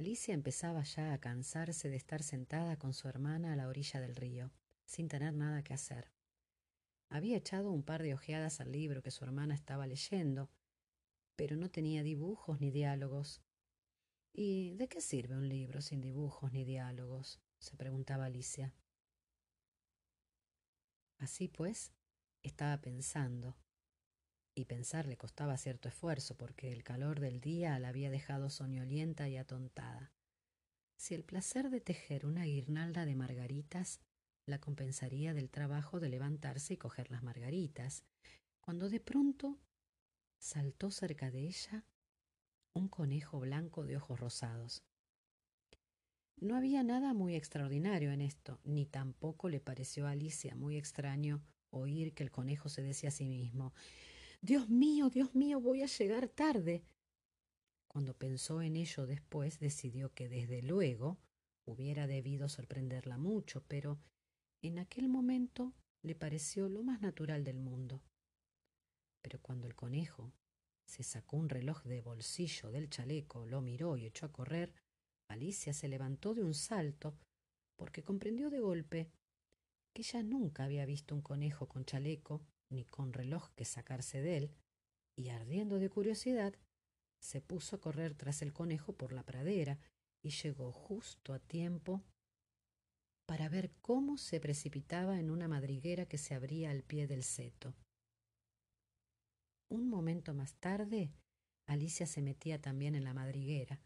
Alicia empezaba ya a cansarse de estar sentada con su hermana a la orilla del río, sin tener nada que hacer. Había echado un par de ojeadas al libro que su hermana estaba leyendo, pero no tenía dibujos ni diálogos. ¿Y de qué sirve un libro sin dibujos ni diálogos? se preguntaba Alicia. Así pues, estaba pensando, y pensar le costaba cierto esfuerzo porque el calor del día la había dejado soñolienta y atontada. Si el placer de tejer una guirnalda de margaritas la compensaría del trabajo de levantarse y coger las margaritas, cuando de pronto saltó cerca de ella un conejo blanco de ojos rosados. No había nada muy extraordinario en esto, ni tampoco le pareció a Alicia muy extraño oír que el conejo se decía a sí mismo Dios mío, Dios mío, voy a llegar tarde. Cuando pensó en ello después, decidió que desde luego hubiera debido sorprenderla mucho, pero en aquel momento le pareció lo más natural del mundo. Pero cuando el conejo se sacó un reloj de bolsillo del chaleco, lo miró y echó a correr, Alicia se levantó de un salto porque comprendió de golpe que ella nunca había visto un conejo con chaleco ni con reloj que sacarse de él, y ardiendo de curiosidad, se puso a correr tras el conejo por la pradera y llegó justo a tiempo para ver cómo se precipitaba en una madriguera que se abría al pie del seto. Un momento más tarde, Alicia se metía también en la madriguera,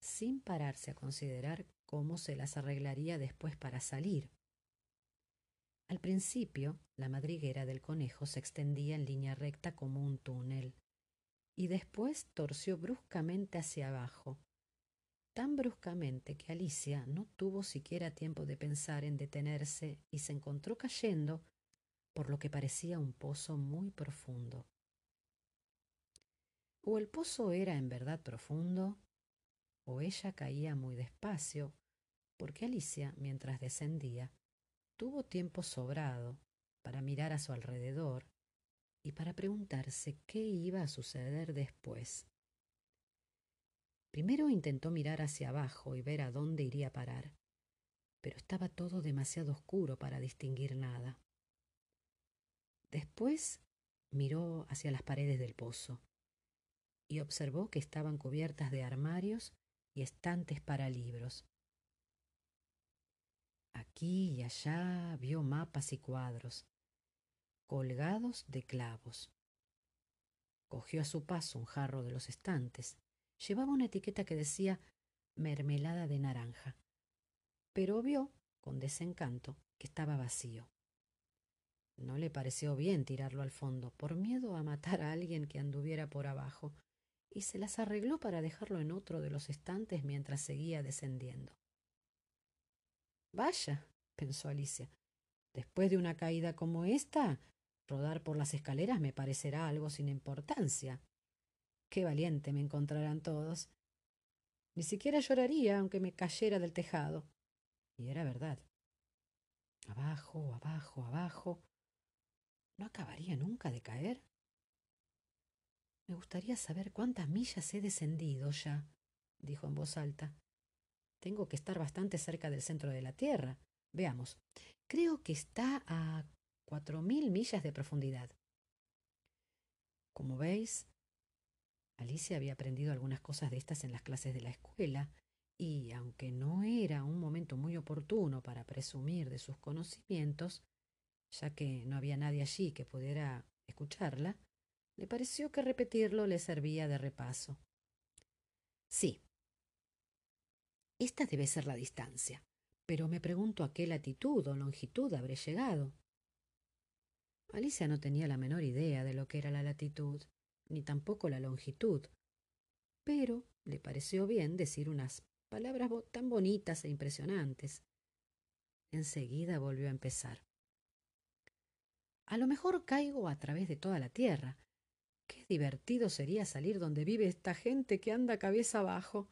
sin pararse a considerar cómo se las arreglaría después para salir. Al principio, la madriguera del conejo se extendía en línea recta como un túnel, y después torció bruscamente hacia abajo, tan bruscamente que Alicia no tuvo siquiera tiempo de pensar en detenerse y se encontró cayendo por lo que parecía un pozo muy profundo. O el pozo era en verdad profundo, o ella caía muy despacio, porque Alicia, mientras descendía, tuvo tiempo sobrado para mirar a su alrededor y para preguntarse qué iba a suceder después. Primero intentó mirar hacia abajo y ver a dónde iría a parar, pero estaba todo demasiado oscuro para distinguir nada. Después miró hacia las paredes del pozo y observó que estaban cubiertas de armarios y estantes para libros. Aquí y allá vio mapas y cuadros, colgados de clavos. Cogió a su paso un jarro de los estantes. Llevaba una etiqueta que decía mermelada de naranja, pero vio, con desencanto, que estaba vacío. No le pareció bien tirarlo al fondo, por miedo a matar a alguien que anduviera por abajo, y se las arregló para dejarlo en otro de los estantes mientras seguía descendiendo. Vaya, pensó Alicia, después de una caída como esta, rodar por las escaleras me parecerá algo sin importancia. Qué valiente me encontrarán todos. Ni siquiera lloraría aunque me cayera del tejado. Y era verdad. Abajo, abajo, abajo. ¿No acabaría nunca de caer? Me gustaría saber cuántas millas he descendido ya, dijo en voz alta. Tengo que estar bastante cerca del centro de la Tierra. Veamos. Creo que está a cuatro mil millas de profundidad. Como veis, Alicia había aprendido algunas cosas de estas en las clases de la escuela, y aunque no era un momento muy oportuno para presumir de sus conocimientos, ya que no había nadie allí que pudiera escucharla, le pareció que repetirlo le servía de repaso. Sí, esta debe ser la distancia. Pero me pregunto a qué latitud o longitud habré llegado. Alicia no tenía la menor idea de lo que era la latitud, ni tampoco la longitud, pero le pareció bien decir unas palabras tan bonitas e impresionantes. Enseguida volvió a empezar. A lo mejor caigo a través de toda la tierra. Qué divertido sería salir donde vive esta gente que anda cabeza abajo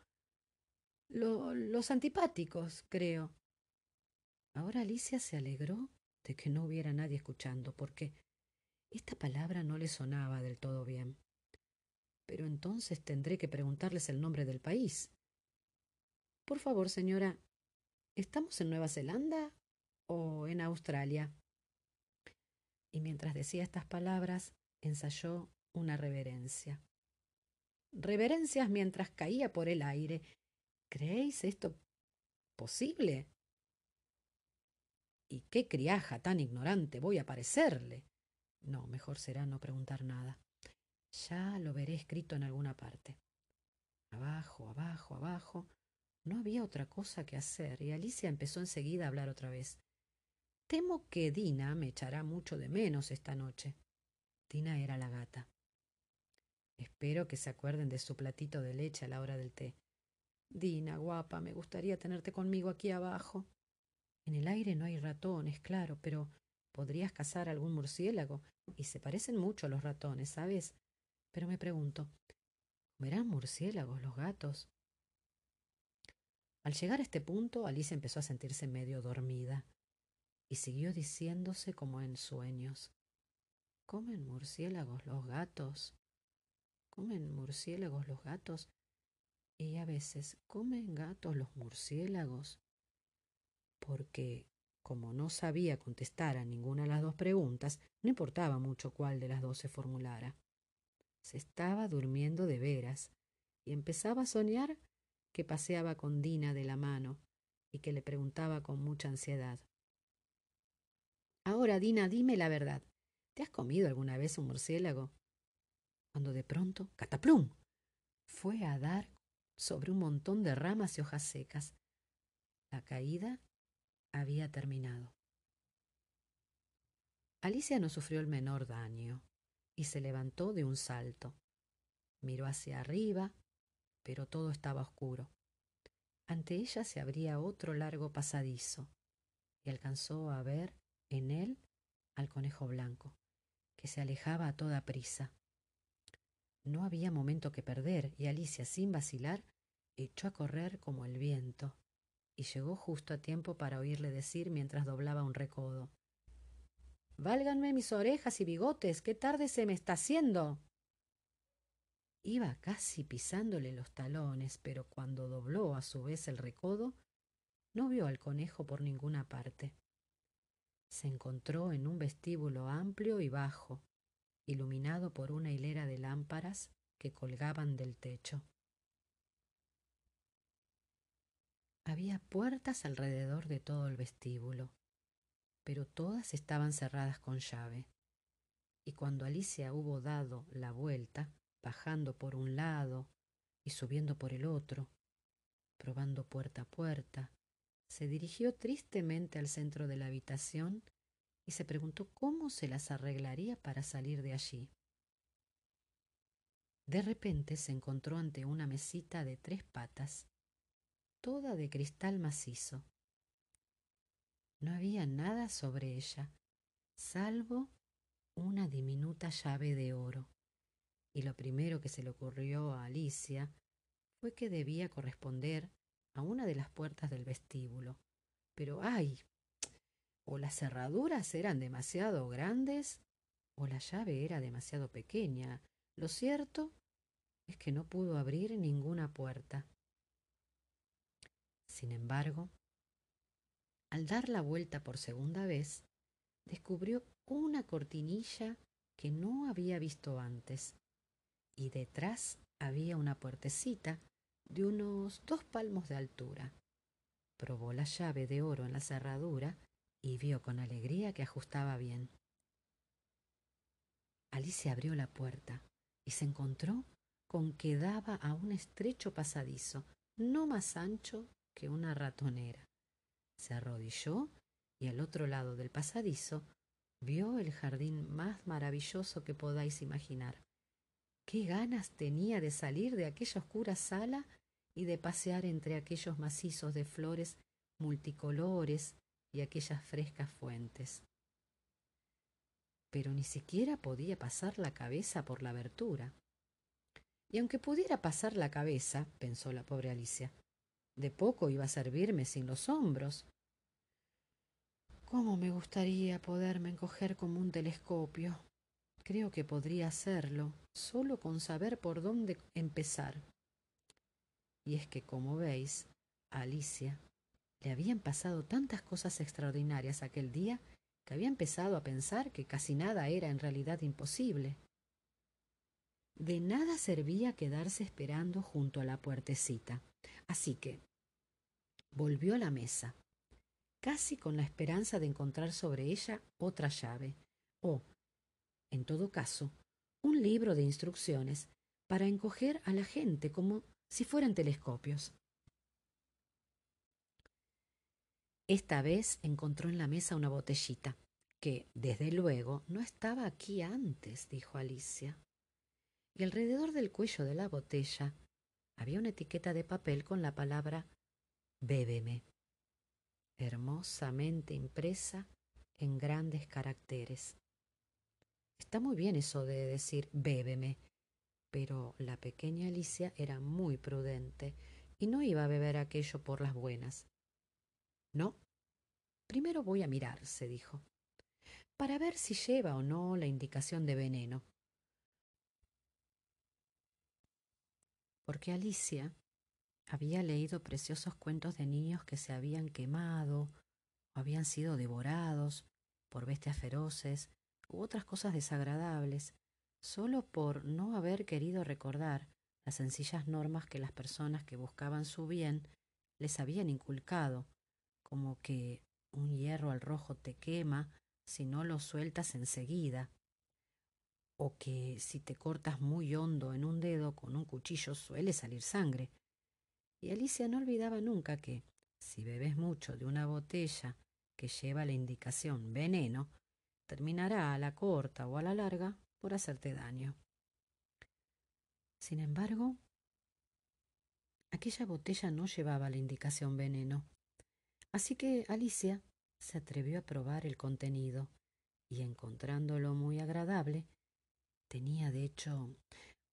los antipáticos, creo. Ahora Alicia se alegró de que no hubiera nadie escuchando, porque esta palabra no le sonaba del todo bien. Pero entonces tendré que preguntarles el nombre del país. Por favor, señora, ¿estamos en Nueva Zelanda o en Australia? Y mientras decía estas palabras, ensayó una reverencia. Reverencias mientras caía por el aire. ¿Creéis esto posible? ¿Y qué criaja tan ignorante voy a parecerle? No, mejor será no preguntar nada. Ya lo veré escrito en alguna parte. Abajo, abajo, abajo. No había otra cosa que hacer y Alicia empezó enseguida a hablar otra vez. Temo que Dina me echará mucho de menos esta noche. Dina era la gata. Espero que se acuerden de su platito de leche a la hora del té. Dina, guapa, me gustaría tenerte conmigo aquí abajo. En el aire no hay ratones, claro, pero podrías cazar algún murciélago, y se parecen mucho a los ratones, ¿sabes? Pero me pregunto, ¿comerán murciélagos los gatos? Al llegar a este punto, Alicia empezó a sentirse medio dormida, y siguió diciéndose como en sueños. ¿Comen murciélagos los gatos? ¿Comen murciélagos los gatos? Y a veces, ¿comen gatos los murciélagos? porque, como no sabía contestar a ninguna de las dos preguntas, no importaba mucho cuál de las dos se formulara. Se estaba durmiendo de veras y empezaba a soñar que paseaba con Dina de la mano y que le preguntaba con mucha ansiedad. Ahora, Dina, dime la verdad. ¿Te has comido alguna vez un murciélago? Cuando de pronto, cataplum, fue a dar sobre un montón de ramas y hojas secas. La caída había terminado. Alicia no sufrió el menor daño y se levantó de un salto. Miró hacia arriba, pero todo estaba oscuro. Ante ella se abría otro largo pasadizo y alcanzó a ver en él al conejo blanco, que se alejaba a toda prisa. No había momento que perder y Alicia, sin vacilar, echó a correr como el viento y llegó justo a tiempo para oírle decir mientras doblaba un recodo. Válganme mis orejas y bigotes, qué tarde se me está haciendo. Iba casi pisándole los talones, pero cuando dobló a su vez el recodo, no vio al conejo por ninguna parte. Se encontró en un vestíbulo amplio y bajo, iluminado por una hilera de lámparas que colgaban del techo. Había puertas alrededor de todo el vestíbulo, pero todas estaban cerradas con llave. Y cuando Alicia hubo dado la vuelta, bajando por un lado y subiendo por el otro, probando puerta a puerta, se dirigió tristemente al centro de la habitación y se preguntó cómo se las arreglaría para salir de allí. De repente se encontró ante una mesita de tres patas toda de cristal macizo. No había nada sobre ella, salvo una diminuta llave de oro, y lo primero que se le ocurrió a Alicia fue que debía corresponder a una de las puertas del vestíbulo. Pero ay, o las cerraduras eran demasiado grandes o la llave era demasiado pequeña. Lo cierto es que no pudo abrir ninguna puerta. Sin embargo, al dar la vuelta por segunda vez, descubrió una cortinilla que no había visto antes, y detrás había una puertecita de unos dos palmos de altura. Probó la llave de oro en la cerradura y vio con alegría que ajustaba bien. Alicia abrió la puerta y se encontró con que daba a un estrecho pasadizo, no más ancho que una ratonera. Se arrodilló y al otro lado del pasadizo vio el jardín más maravilloso que podáis imaginar. Qué ganas tenía de salir de aquella oscura sala y de pasear entre aquellos macizos de flores multicolores y aquellas frescas fuentes. Pero ni siquiera podía pasar la cabeza por la abertura. Y aunque pudiera pasar la cabeza, pensó la pobre Alicia, de poco iba a servirme sin los hombros. ¿Cómo me gustaría poderme encoger como un telescopio? Creo que podría hacerlo, solo con saber por dónde empezar. Y es que, como veis, Alicia le habían pasado tantas cosas extraordinarias aquel día que había empezado a pensar que casi nada era en realidad imposible. De nada servía quedarse esperando junto a la puertecita, así que volvió a la mesa, casi con la esperanza de encontrar sobre ella otra llave, o, en todo caso, un libro de instrucciones para encoger a la gente como si fueran telescopios. Esta vez encontró en la mesa una botellita, que, desde luego, no estaba aquí antes, dijo Alicia. Y alrededor del cuello de la botella había una etiqueta de papel con la palabra Bébeme, hermosamente impresa en grandes caracteres. Está muy bien eso de decir bébeme, pero la pequeña Alicia era muy prudente y no iba a beber aquello por las buenas. No. Primero voy a mirar, se dijo, para ver si lleva o no la indicación de veneno. Porque Alicia había leído preciosos cuentos de niños que se habían quemado o habían sido devorados por bestias feroces u otras cosas desagradables, solo por no haber querido recordar las sencillas normas que las personas que buscaban su bien les habían inculcado, como que un hierro al rojo te quema si no lo sueltas enseguida, o que si te cortas muy hondo en un dedo con un cuchillo suele salir sangre. Y Alicia no olvidaba nunca que, si bebes mucho de una botella que lleva la indicación veneno, terminará a la corta o a la larga por hacerte daño. Sin embargo, aquella botella no llevaba la indicación veneno, así que Alicia se atrevió a probar el contenido y encontrándolo muy agradable, tenía de hecho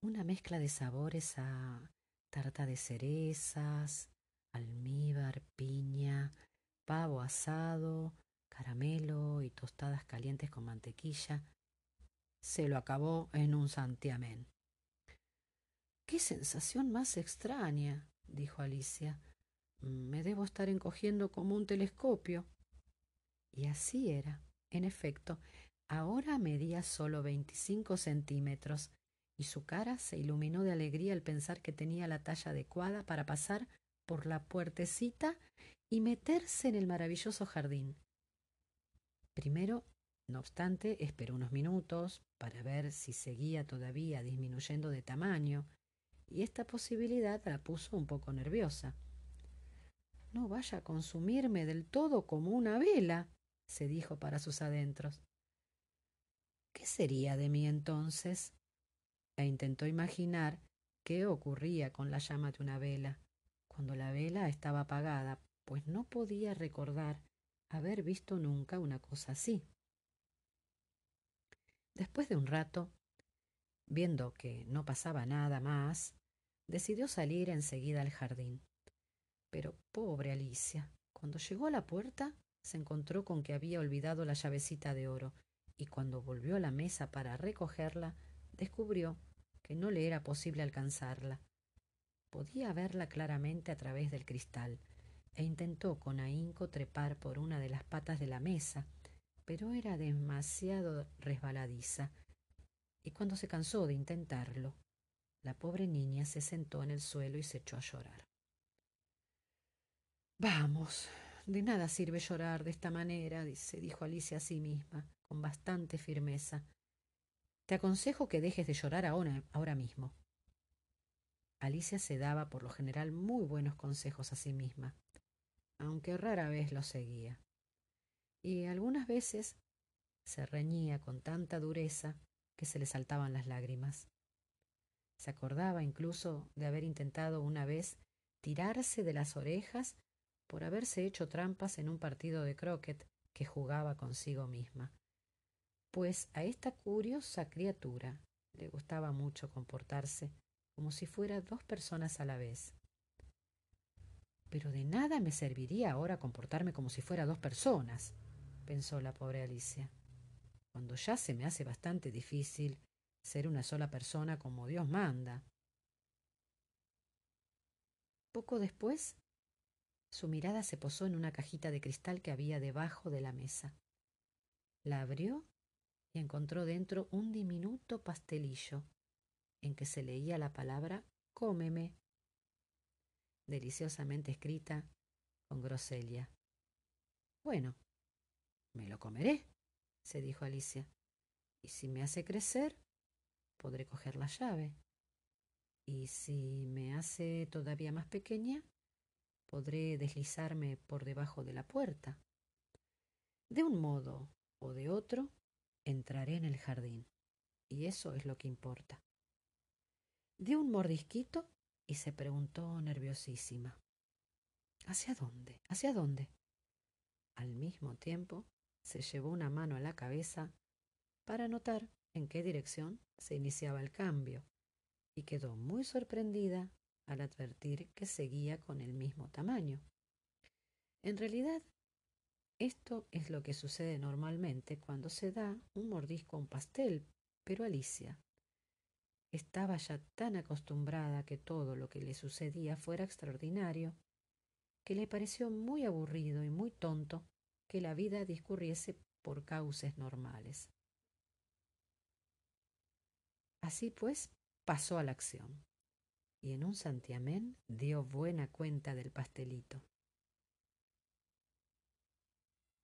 una mezcla de sabores a tarta de cerezas, almíbar, piña, pavo asado, caramelo y tostadas calientes con mantequilla, se lo acabó en un santiamén. ¡Qué sensación más extraña! dijo Alicia. Me debo estar encogiendo como un telescopio. Y así era. En efecto, ahora medía solo veinticinco centímetros, y su cara se iluminó de alegría al pensar que tenía la talla adecuada para pasar por la puertecita y meterse en el maravilloso jardín. Primero, no obstante, esperó unos minutos para ver si seguía todavía disminuyendo de tamaño, y esta posibilidad la puso un poco nerviosa. No vaya a consumirme del todo como una vela, se dijo para sus adentros. ¿Qué sería de mí entonces? E intentó imaginar qué ocurría con la llama de una vela, cuando la vela estaba apagada, pues no podía recordar haber visto nunca una cosa así. Después de un rato, viendo que no pasaba nada más, decidió salir enseguida al jardín. Pero pobre Alicia, cuando llegó a la puerta, se encontró con que había olvidado la llavecita de oro, y cuando volvió a la mesa para recogerla, descubrió que no le era posible alcanzarla. Podía verla claramente a través del cristal, e intentó con ahínco trepar por una de las patas de la mesa, pero era demasiado resbaladiza, y cuando se cansó de intentarlo, la pobre niña se sentó en el suelo y se echó a llorar. Vamos, de nada sirve llorar de esta manera, se dijo Alicia a sí misma, con bastante firmeza. Te aconsejo que dejes de llorar ahora, ahora mismo. Alicia se daba por lo general muy buenos consejos a sí misma, aunque rara vez los seguía. Y algunas veces se reñía con tanta dureza que se le saltaban las lágrimas. Se acordaba incluso de haber intentado una vez tirarse de las orejas por haberse hecho trampas en un partido de croquet que jugaba consigo misma. Pues a esta curiosa criatura le gustaba mucho comportarse como si fuera dos personas a la vez. Pero de nada me serviría ahora comportarme como si fuera dos personas, pensó la pobre Alicia, cuando ya se me hace bastante difícil ser una sola persona como Dios manda. Poco después Su mirada se posó en una cajita de cristal que había debajo de la mesa. La abrió y encontró dentro un diminuto pastelillo en que se leía la palabra cómeme, deliciosamente escrita con groselia. Bueno, me lo comeré, se dijo Alicia, y si me hace crecer, podré coger la llave. Y si me hace todavía más pequeña, podré deslizarme por debajo de la puerta. De un modo o de otro, entraré en el jardín, y eso es lo que importa. Dio un mordisquito y se preguntó nerviosísima. ¿Hacia dónde? ¿Hacia dónde? Al mismo tiempo, se llevó una mano a la cabeza para notar en qué dirección se iniciaba el cambio, y quedó muy sorprendida al advertir que seguía con el mismo tamaño. En realidad, esto es lo que sucede normalmente cuando se da un mordisco a un pastel, pero Alicia estaba ya tan acostumbrada a que todo lo que le sucedía fuera extraordinario, que le pareció muy aburrido y muy tonto que la vida discurriese por cauces normales. Así pues, pasó a la acción, y en un santiamén dio buena cuenta del pastelito.